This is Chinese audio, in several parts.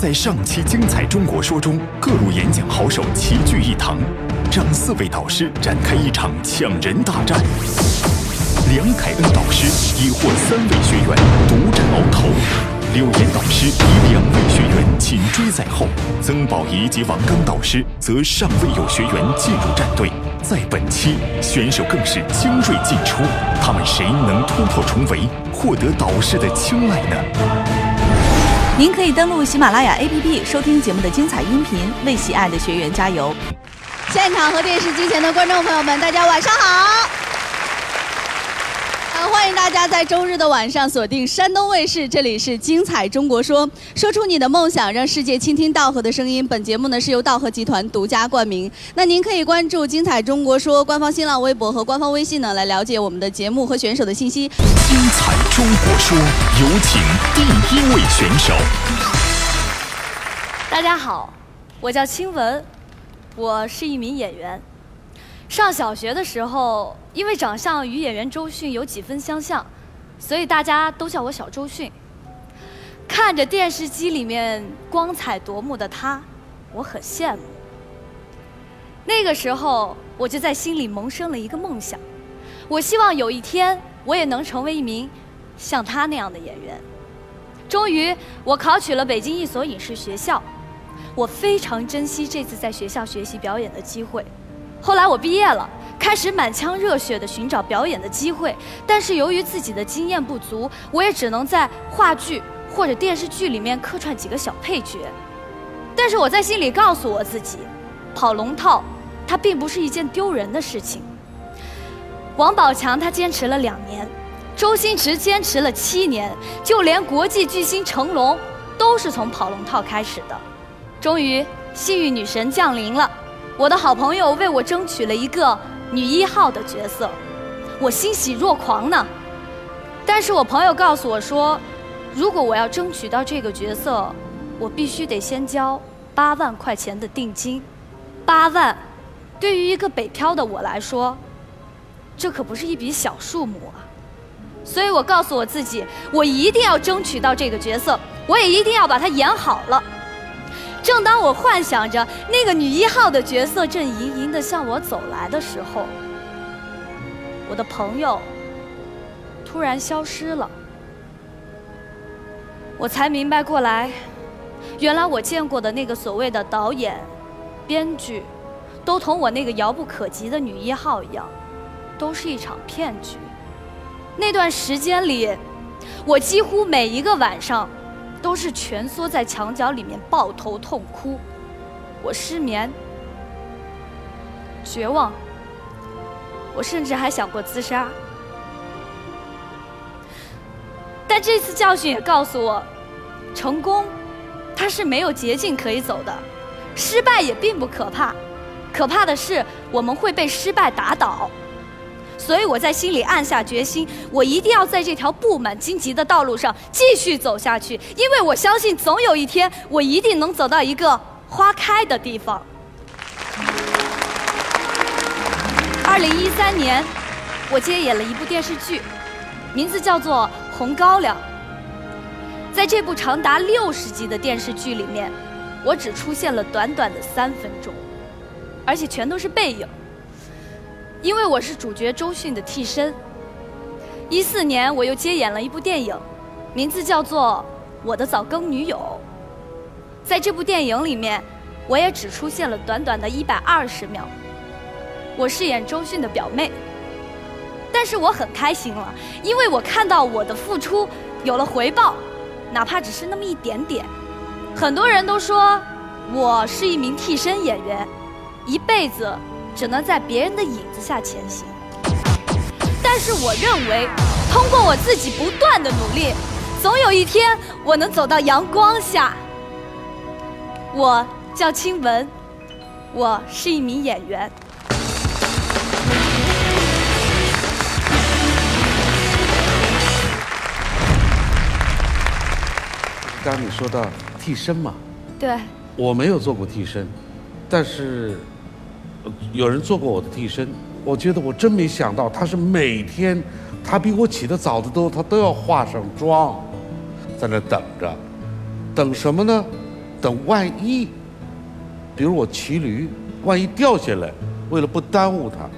在上期精彩中国说中，各路演讲好手齐聚一堂，让四位导师展开一场抢人大战。梁凯恩导师已获三位学员独占鳌头，柳岩导师以两位学员紧追在后，曾宝仪及王刚导师则尚未有学员进入战队。在本期，选手更是精锐尽出，他们谁能突破重围，获得导师的青睐呢？您可以登录喜马拉雅 APP 收听节目的精彩音频，为喜爱的学员加油！现场和电视机前的观众朋友们，大家晚上好。欢迎大家在周日的晚上锁定山东卫视，这里是《精彩中国说》，说出你的梦想，让世界倾听道和的声音。本节目呢是由道和集团独家冠名。那您可以关注《精彩中国说》官方新浪微博和官方微信呢，来了解我们的节目和选手的信息。精彩中国说，有请第一位选手。大家好，我叫青文，我是一名演员。上小学的时候，因为长相与演员周迅有几分相像，所以大家都叫我小周迅。看着电视机里面光彩夺目的他，我很羡慕。那个时候，我就在心里萌生了一个梦想：我希望有一天我也能成为一名像他那样的演员。终于，我考取了北京一所影视学校，我非常珍惜这次在学校学习表演的机会。后来我毕业了，开始满腔热血地寻找表演的机会，但是由于自己的经验不足，我也只能在话剧或者电视剧里面客串几个小配角。但是我在心里告诉我自己，跑龙套，它并不是一件丢人的事情。王宝强他坚持了两年，周星驰坚持了七年，就连国际巨星成龙，都是从跑龙套开始的。终于，幸运女神降临了。我的好朋友为我争取了一个女一号的角色，我欣喜若狂呢。但是我朋友告诉我说，如果我要争取到这个角色，我必须得先交八万块钱的定金。八万，对于一个北漂的我来说，这可不是一笔小数目啊。所以我告诉我自己，我一定要争取到这个角色，我也一定要把它演好了。正当我幻想着那个女一号的角色正盈盈地向我走来的时候，我的朋友突然消失了。我才明白过来，原来我见过的那个所谓的导演、编剧，都同我那个遥不可及的女一号一样，都是一场骗局。那段时间里，我几乎每一个晚上。都是蜷缩在墙角里面抱头痛哭，我失眠、绝望，我甚至还想过自杀。但这次教训也告诉我，成功它是没有捷径可以走的，失败也并不可怕，可怕的是我们会被失败打倒。所以我在心里暗下决心，我一定要在这条布满荆棘的道路上继续走下去，因为我相信总有一天，我一定能走到一个花开的地方。二零一三年，我接演了一部电视剧，名字叫做《红高粱》。在这部长达六十集的电视剧里面，我只出现了短短的三分钟，而且全都是背影。因为我是主角周迅的替身。一四年，我又接演了一部电影，名字叫做《我的早更女友》。在这部电影里面，我也只出现了短短的一百二十秒。我饰演周迅的表妹。但是我很开心了，因为我看到我的付出有了回报，哪怕只是那么一点点。很多人都说我是一名替身演员，一辈子。只能在别人的影子下前行，但是我认为，通过我自己不断的努力，总有一天我能走到阳光下。我叫青文，我是一名演员。刚刚你说到替身嘛？对。我没有做过替身，但是。有人做过我的替身，我觉得我真没想到，他是每天，他比我起得早得多，他都要化上妆，在那等着，等什么呢？等万一，比如我骑驴，万一掉下来，为了不耽误他，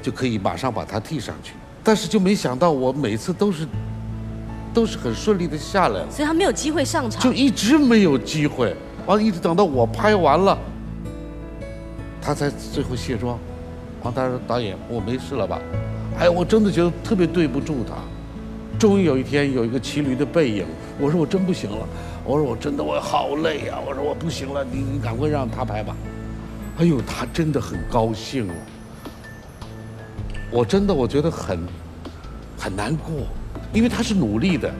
就可以马上把他替上去。但是就没想到我每次都是都是很顺利的下来了，所以他没有机会上场就。一直没有机会，完了一直等到我拍完了，他才最后卸妆。王大说：“导演，我没事了吧？”哎，我真的觉得特别对不住他。终于有一天有一个骑驴的背影，我说我真不行了，我说我真的我好累呀、我说我不行了，你你赶快让他拍吧。哎呦，他真的很高兴了。我真的我觉得很很难过，因为他是努力的，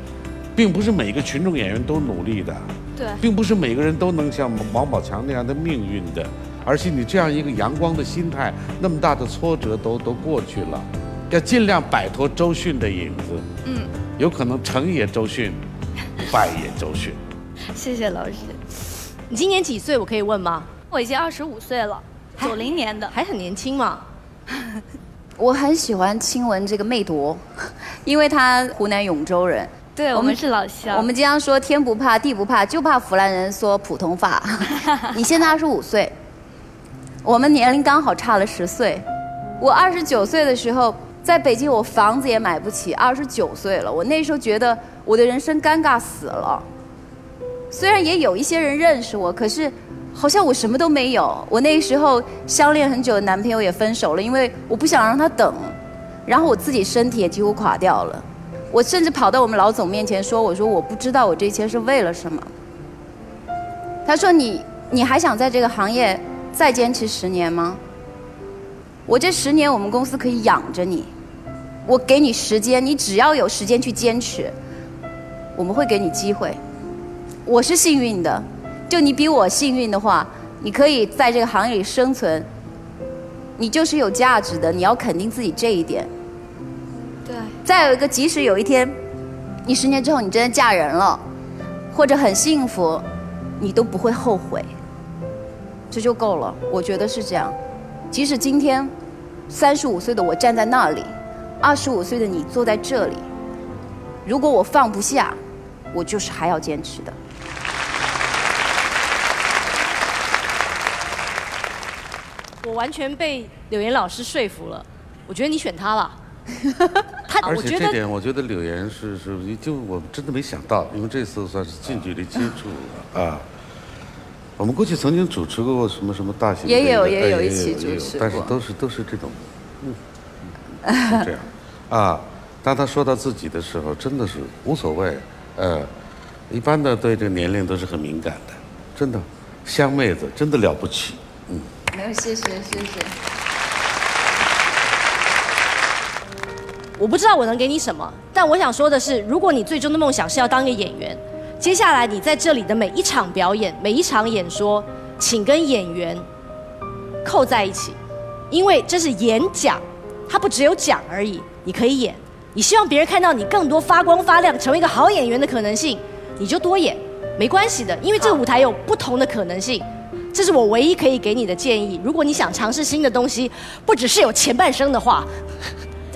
并不是每个群众演员都努力的。对，并不是每个人都能像王宝强那样的命运的，而且你这样一个阳光的心态，那么大的挫折都都过去了，要尽量摆脱周迅的影子。嗯，有可能成也周迅，败也周迅。谢谢老师。你今年几岁？我可以问吗？我已经二十五岁了，九零年的。还很年轻嘛。我很喜欢亲吻这个魅铎，因为他湖南永州人。对，我们是老乡。我们经常说天不怕地不怕，就怕湖南人说普通话。你现在二十五岁，我们年龄刚好差了十岁。我二十九岁的时候，在北京我房子也买不起，二十九岁了。我那时候觉得我的人生尴尬死了。虽然也有一些人认识我，可是好像我什么都没有。我那时候相恋很久的男朋友也分手了，因为我不想让他等，然后我自己身体也几乎垮掉了。我甚至跑到我们老总面前说：“我说我不知道我这一切是为了什么。”他说：“你你还想在这个行业再坚持十年吗？我这十年我们公司可以养着你，我给你时间，你只要有时间去坚持，我们会给你机会。我是幸运的，就你比我幸运的话，你可以在这个行业里生存，你就是有价值的，你要肯定自己这一点。”对，再有一个，即使有一天，你十年之后你真的嫁人了，或者很幸福，你都不会后悔，这就够了。我觉得是这样。即使今天，三十五岁的我站在那里，二十五岁的你坐在这里，如果我放不下，我就是还要坚持的。我完全被柳岩老师说服了，我觉得你选他了。他，而我觉得且这点，我觉得柳岩是是，就我真的没想到，因为这次算是近距离接触啊。我们过去曾经主持过什么什么大型的也有也有一起也有主持但是都是都是这种，嗯，是这样 啊。当他说到自己的时候，真的是无所谓，呃，一般的对这个年龄都是很敏感的，真的，香妹子真的了不起，嗯。没有，谢谢谢谢。我不知道我能给你什么，但我想说的是，如果你最终的梦想是要当一个演员，接下来你在这里的每一场表演、每一场演说，请跟演员扣在一起，因为这是演讲，它不只有讲而已，你可以演。你希望别人看到你更多发光发亮，成为一个好演员的可能性，你就多演，没关系的，因为这个舞台有不同的可能性。这是我唯一可以给你的建议。如果你想尝试新的东西，不只是有前半生的话，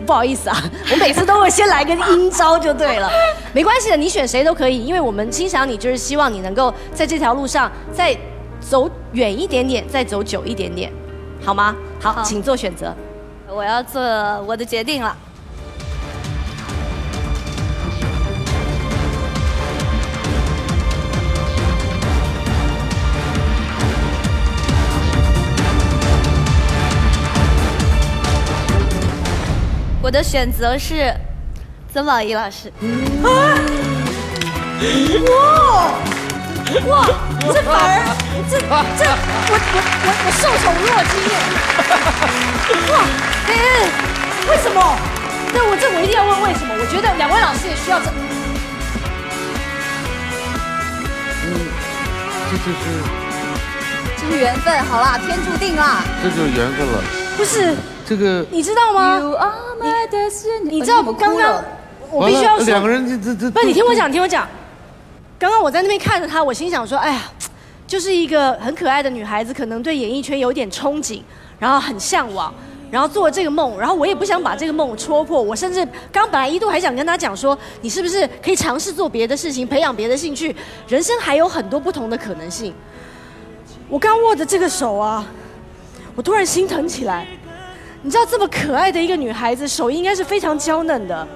不好意思啊，我每次都会先来个阴招就对了。没关系的，你选谁都可以，因为我们欣赏你，就是希望你能够在这条路上再走远一点点，再走久一点点，好吗？好，好请做选择。我要做我的决定了。我的选择是曾宝仪老师。哇，哇这反而这这我我我我受宠若惊耶！哇，哎、为什么？对我这我一定要问为什么？我觉得两位老师也需要这。这就是这是缘分，好啦，天注定啦。这就是缘分了。不是，这个你知道吗？You are my destiny。你知道我刚刚我必须要说，两个人这这这，不是你听我讲，听我讲。刚刚我在那边看着她，我心想说，哎呀，就是一个很可爱的女孩子，可能对演艺圈有点憧憬，然后很向往，然后做了这个梦，然后我也不想把这个梦戳破。我甚至刚本来一度还想跟他讲说，你是不是可以尝试做别的事情，培养别的兴趣，人生还有很多不同的可能性。我刚握着这个手啊，我突然心疼起来。你知道这么可爱的一个女孩子，手应该是非常娇嫩的，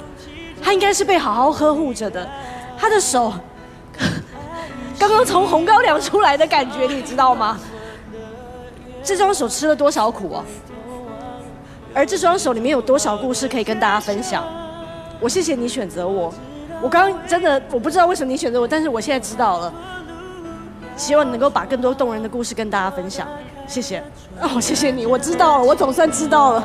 她应该是被好好呵护着的。她的手 刚刚从红高粱出来的感觉，你知道吗？这双手吃了多少苦啊！而这双手里面有多少故事可以跟大家分享？我谢谢你选择我。我刚刚真的我不知道为什么你选择我，但是我现在知道了。希望你能够把更多动人的故事跟大家分享。谢谢，哦，谢谢你，我知道了，我总算知道了。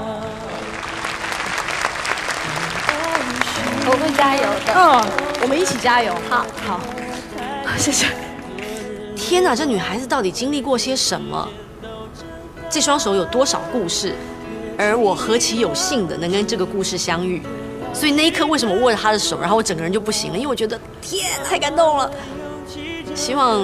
我会加油的。嗯，我们一起加油。好，好，谢谢。天哪，这女孩子到底经历过些什么？这双手有多少故事？而我何其有幸的能跟这个故事相遇。所以那一刻，为什么握着她的手，然后我整个人就不行了？因为我觉得天，太感动了。希望。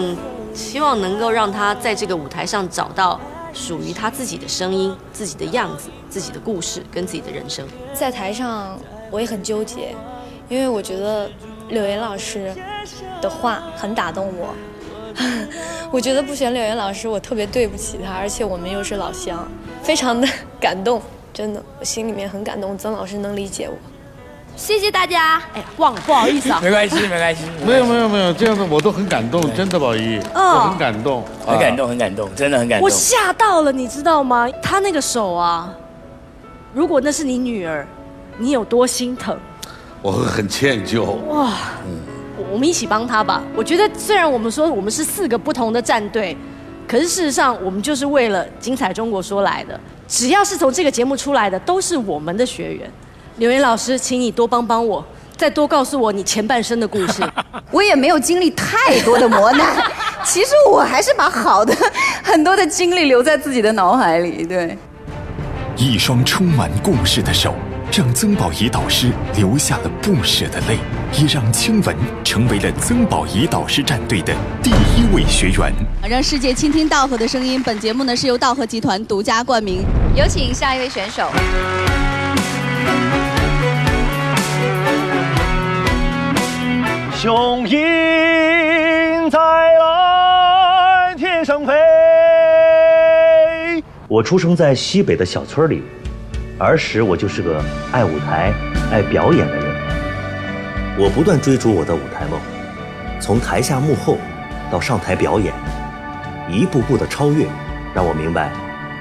希望能够让他在这个舞台上找到属于他自己的声音、自己的样子、自己的故事跟自己的人生。在台上我也很纠结，因为我觉得柳岩老师的话很打动我。我觉得不选柳岩老师，我特别对不起他，而且我们又是老乡，非常的感动，真的，我心里面很感动。曾老师能理解我。谢谢大家。哎呀，忘了，不好意思啊。没关系，没关系。没有，没有，没有，这样子我都很感动，真的，宝仪，我很感动，很感动，很感动，真的很感动。我吓到了，你知道吗？他那个手啊，如果那是你女儿，你有多心疼？我会很歉疚。哇，嗯，我们一起帮他吧。我觉得虽然我们说我们是四个不同的战队，可是事实上我们就是为了精彩中国说来的。只要是从这个节目出来的，都是我们的学员。刘岩老师，请你多帮帮我，再多告诉我你前半生的故事。我也没有经历太多的磨难，其实我还是把好的 很多的经历留在自己的脑海里。对，一双充满故事的手，让曾宝仪导师流下了不舍的泪，也让青文成为了曾宝仪导师战队的第一位学员。让世界倾听稻荷的声音。本节目呢是由稻荷集团独家冠名。有请下一位选手。雄鹰在蓝天上飞。我出生在西北的小村里，儿时我就是个爱舞台、爱表演的人。我不断追逐我的舞台梦，从台下幕后到上台表演，一步步的超越，让我明白，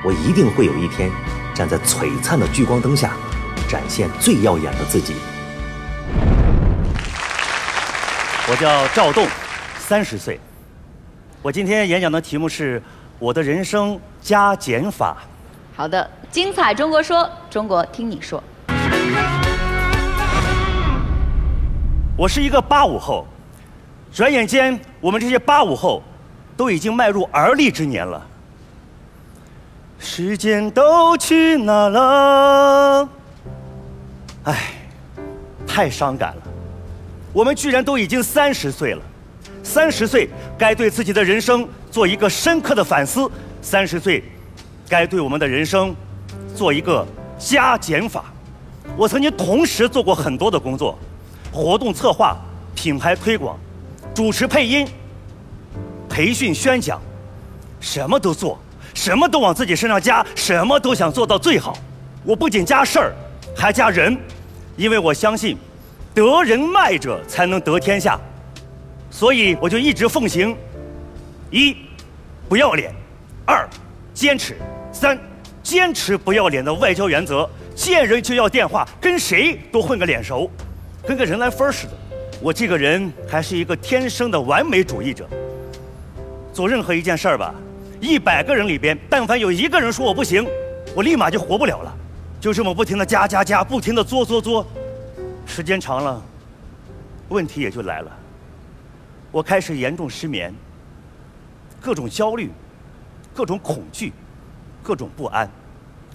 我一定会有一天站在璀璨的聚光灯下，展现最耀眼的自己。我叫赵栋，三十岁。我今天演讲的题目是我的人生加减法。好的，精彩中国说，中国听你说。我是一个八五后，转眼间我们这些八五后都已经迈入而立之年了。时间都去哪了？唉，太伤感了。我们居然都已经三十岁了，三十岁该对自己的人生做一个深刻的反思，三十岁该对我们的人生做一个加减法。我曾经同时做过很多的工作，活动策划、品牌推广、主持配音、培训宣讲，什么都做，什么都往自己身上加，什么都想做到最好。我不仅加事儿，还加人，因为我相信。得人脉者才能得天下，所以我就一直奉行：一，不要脸；二，坚持；三，坚持不要脸的外交原则。见人就要电话，跟谁都混个脸熟，跟个人来分似的。我这个人还是一个天生的完美主义者。做任何一件事儿吧，一百个人里边，但凡有一个人说我不行，我立马就活不了了。就这么不停的加加加，不停的作作作。时间长了，问题也就来了。我开始严重失眠，各种焦虑，各种恐惧，各种不安。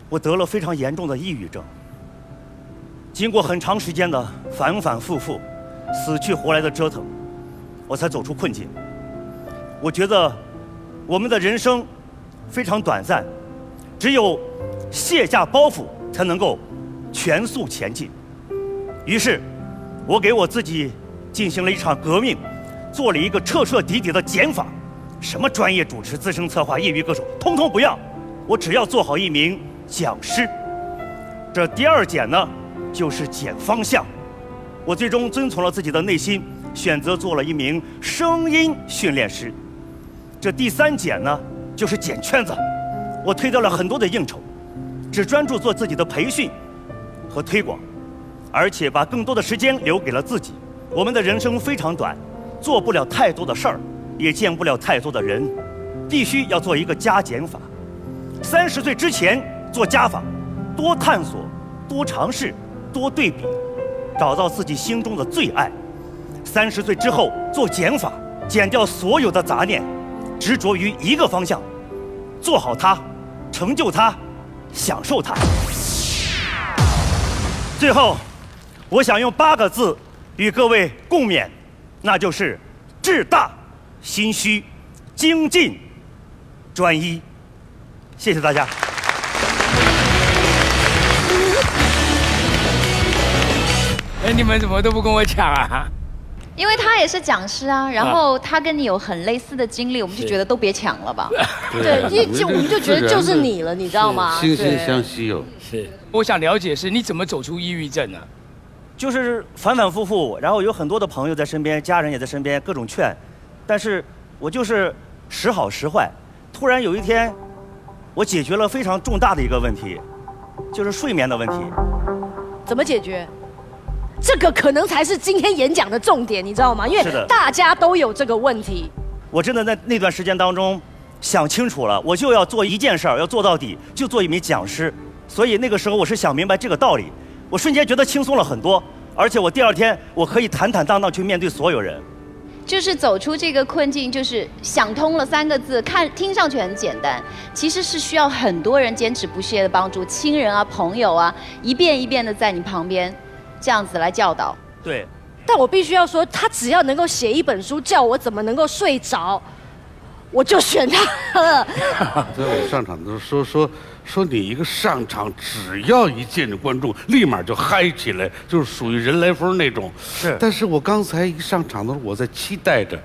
我得了非常严重的抑郁症。经过很长时间的反反复复、死去活来的折腾，我才走出困境。我觉得我们的人生非常短暂，只有卸下包袱，才能够全速前进。于是，我给我自己进行了一场革命，做了一个彻彻底底的减法。什么专业主持、资深策划、业余歌手，通通不要，我只要做好一名讲师。这第二减呢，就是减方向。我最终遵从了自己的内心，选择做了一名声音训练师。这第三减呢，就是减圈子。我推掉了很多的应酬，只专注做自己的培训和推广，而且把更多的时间留给了自己。我们的人生非常短，做不了太多的事儿。也见不了太多的人，必须要做一个加减法。三十岁之前做加法，多探索，多尝试，多对比，找到自己心中的最爱。三十岁之后做减法，减掉所有的杂念，执着于一个方向，做好它，成就它，享受它。最后，我想用八个字与各位共勉，那就是志大。心虚，精进，专一。谢谢大家。哎，你们怎么都不跟我抢啊？因为他也是讲师啊，然后他跟你有很类似的经历，我们就觉得都别抢了吧。对，一就我们就觉得就是你了，你知道吗？惺惺相惜哦。是，我想了解是你怎么走出抑郁症呢？就是反反复复，然后有很多的朋友在身边，家人也在身边，各种劝。但是我就是时好时坏，突然有一天，我解决了非常重大的一个问题，就是睡眠的问题。怎么解决？这个可能才是今天演讲的重点，你知道吗？因为大家都有这个问题。我真的在那段时间当中想清楚了，我就要做一件事儿，要做到底，就做一名讲师。所以那个时候我是想明白这个道理，我瞬间觉得轻松了很多，而且我第二天我可以坦坦荡荡去面对所有人。就是走出这个困境，就是想通了三个字，看听上去很简单，其实是需要很多人坚持不懈的帮助，亲人啊、朋友啊，一遍一遍的在你旁边，这样子来教导。对，但我必须要说，他只要能够写一本书，叫我怎么能够睡着，我就选他了。在我上场的时候说说。说你一个上场，只要一见着观众，立马就嗨起来，就是属于人来疯那种。是。但是我刚才一上场的时候，我在期待着，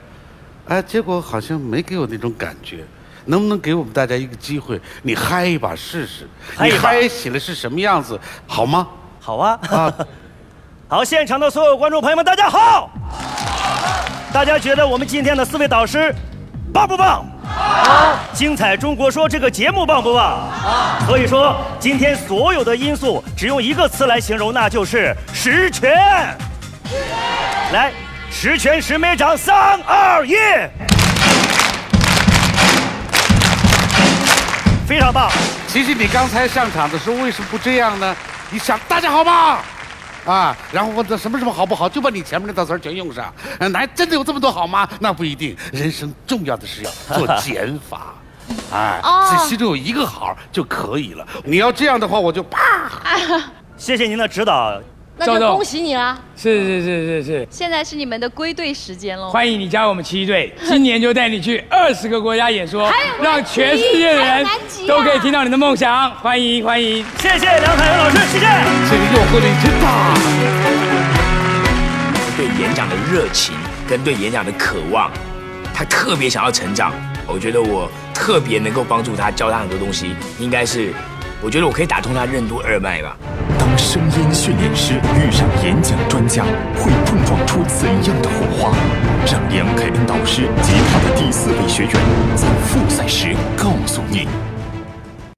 哎，结果好像没给我那种感觉。能不能给我们大家一个机会，你嗨一把试试？你嗨起来是什么样子？好吗？好啊。啊。好，现场的所有观众朋友们，大家好。大家觉得我们今天的四位导师棒不棒？好，精彩中国说这个节目棒不棒？好，所以说今天所有的因素只用一个词来形容，那就是十全。来，十全十美掌，三二一，非常棒。其实你刚才上场的时候为什么不这样呢？你想大家好吗？啊，然后问他什么什么好不好，就把你前面那套词儿全用上。男真的有这么多好吗？那不一定。人生重要的是要做 减法，哎，只心中有一个好就可以了。你要这样的话，我就啪。谢谢您的指导。那就恭喜你啦！是是是是是，现在是你们的归队时间喽！欢迎你加入我们七队，今年就带你去二十个国家演说，让全世界的人都可以听到你的梦想。欢迎欢迎，谢谢梁凯文老师，谢谢。这个诱惑力真大。对演讲的热情跟对演讲的渴望，他特别想要成长。我觉得我特别能够帮助他，教他很多东西，应该是，我觉得我可以打通他任督二脉吧。声音训练师遇上演讲专家，会碰撞出怎样的火花？让梁凯恩导师及他的第四位学员在复赛时告诉你。